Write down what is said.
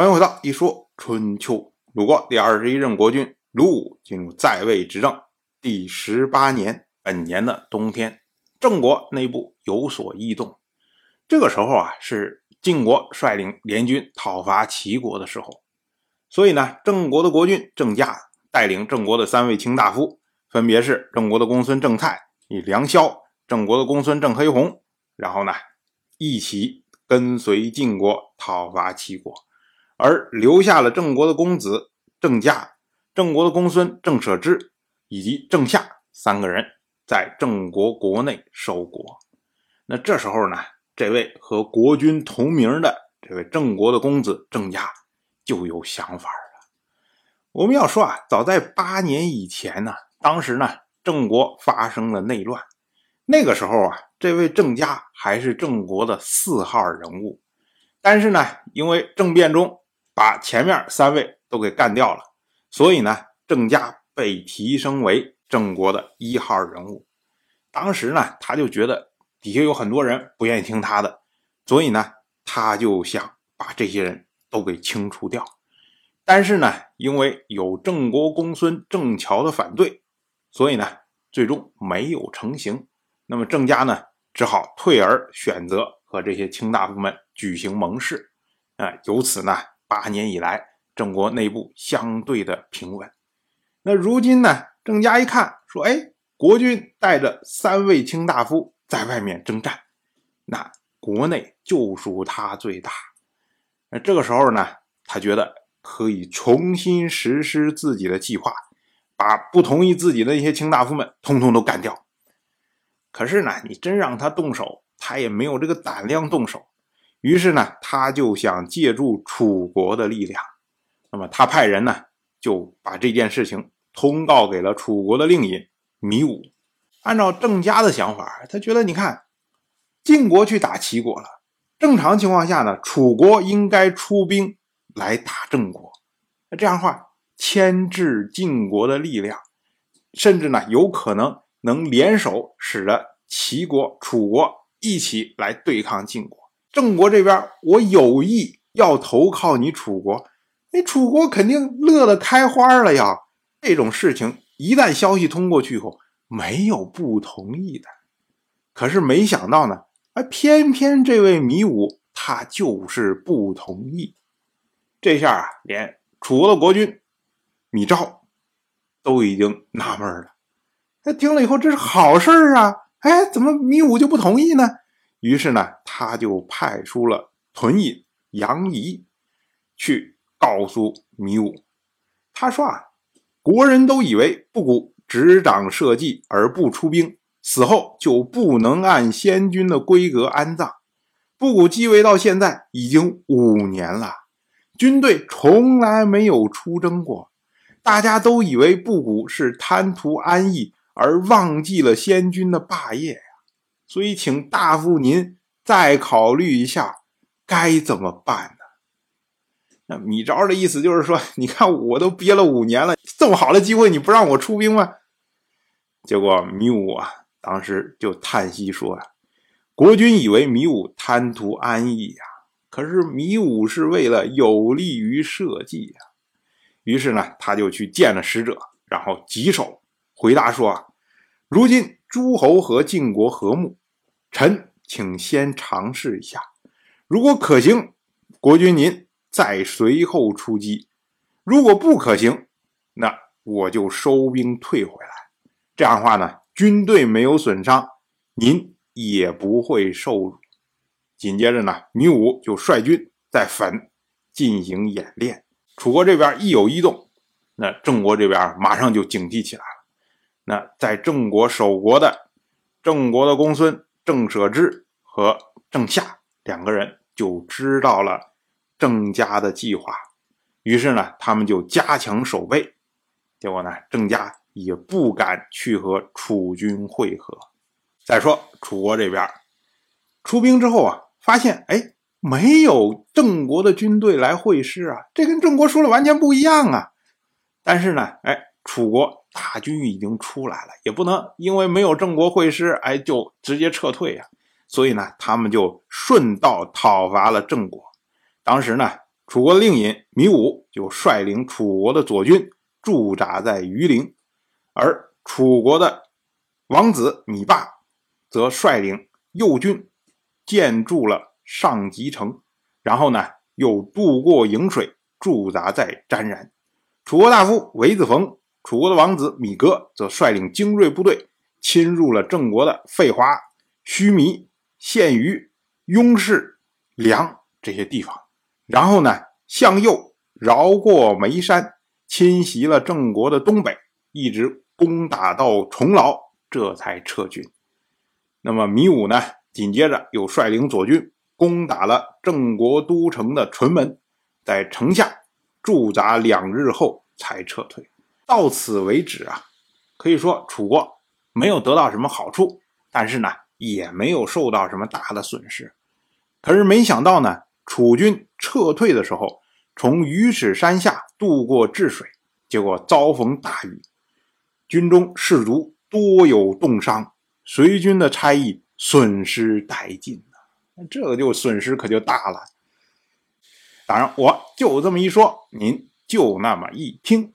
欢迎回到一说春秋。鲁国第二十一任国君鲁武进入在位执政第十八年，本年的冬天，郑国内部有所异动。这个时候啊，是晋国率领联军讨伐齐国的时候，所以呢，郑国的国君郑家带领郑国的三位卿大夫，分别是郑国的公孙郑蔡以梁萧，郑国的公孙郑黑红，然后呢，一起跟随晋国讨伐齐国。而留下了郑国的公子郑家、郑国的公孙郑舍之以及郑夏三个人在郑国国内守国。那这时候呢，这位和国君同名的这位郑国的公子郑家就有想法了。我们要说啊，早在八年以前呢，当时呢，郑国发生了内乱，那个时候啊，这位郑家还是郑国的四号人物，但是呢，因为政变中。把前面三位都给干掉了，所以呢，郑家被提升为郑国的一号人物。当时呢，他就觉得底下有很多人不愿意听他的，所以呢，他就想把这些人都给清除掉。但是呢，因为有郑国公孙郑乔的反对，所以呢，最终没有成型。那么郑家呢，只好退而选择和这些卿大夫们举行盟誓，啊，由此呢。八年以来，郑国内部相对的平稳。那如今呢？郑家一看，说：“哎，国君带着三位卿大夫在外面征战，那国内就属他最大。那这个时候呢，他觉得可以重新实施自己的计划，把不同意自己的那些卿大夫们通通都干掉。可是呢，你真让他动手，他也没有这个胆量动手。”于是呢，他就想借助楚国的力量。那么他派人呢，就把这件事情通告给了楚国的令尹米武。按照郑家的想法，他觉得你看，晋国去打齐国了，正常情况下呢，楚国应该出兵来打郑国。那这样的话，牵制晋国的力量，甚至呢，有可能能联手，使得齐国、楚国一起来对抗晋国。郑国这边，我有意要投靠你楚国，你楚国肯定乐得开花了呀。这种事情一旦消息通过去以后，没有不同意的。可是没想到呢，哎，偏偏这位米武他就是不同意。这下啊，连楚国的国君米昭都已经纳闷了。他听了以后，这是好事啊！哎，怎么米武就不同意呢？于是呢，他就派出了屯尹杨仪去告诉米武。他说啊，国人都以为布谷执掌社稷而不出兵，死后就不能按先君的规格安葬。布谷继位到现在已经五年了，军队从来没有出征过，大家都以为布谷是贪图安逸而忘记了先君的霸业。所以，请大夫您再考虑一下，该怎么办呢？那米昭的意思就是说，你看我都憋了五年了，这么好的机会你不让我出兵吗？结果米武啊，当时就叹息说：“啊，国君以为米武贪图安逸呀，可是米武是为了有利于社稷呀。”于是呢，他就去见了使者，然后棘手回答说：“啊如今诸侯和晋国和睦。”臣请先尝试一下，如果可行，国君您再随后出击；如果不可行，那我就收兵退回来。这样的话呢，军队没有损伤，您也不会受辱。紧接着呢，米武就率军在汾进行演练。楚国这边一有异动，那郑国这边马上就警惕起来了。那在郑国守国的郑国的公孙。郑舍之和郑夏两个人就知道了郑家的计划，于是呢，他们就加强守备。结果呢，郑家也不敢去和楚军会合。再说楚国这边出兵之后啊，发现哎，没有郑国的军队来会师啊，这跟郑国说的完全不一样啊。但是呢，哎，楚国。大军已经出来了，也不能因为没有郑国会师，哎，就直接撤退呀。所以呢，他们就顺道讨伐了郑国。当时呢，楚国令尹米武就率领楚国的左军驻扎在榆林，而楚国的王子米霸则率领右军建筑了上吉城，然后呢又渡过颍水，驻扎在沾然。楚国大夫韦子冯、楚国的王子米格则率领精锐部队侵入了郑国的费华、须弥、献于、雍氏、梁这些地方。然后呢，向右绕过眉山，侵袭了郑国的东北，一直攻打到重劳，这才撤军。那么米武呢，紧接着又率领左军攻打了郑国都城的淳门，在城下驻扎两日后才撤退。到此为止啊，可以说楚国没有得到什么好处，但是呢，也没有受到什么大的损失。可是没想到呢。楚军撤退的时候，从鱼齿山下渡过治水，结果遭逢大雨，军中士卒多有冻伤，随军的差役损失殆尽那这个就损失可就大了。当然，我就这么一说，您就那么一听，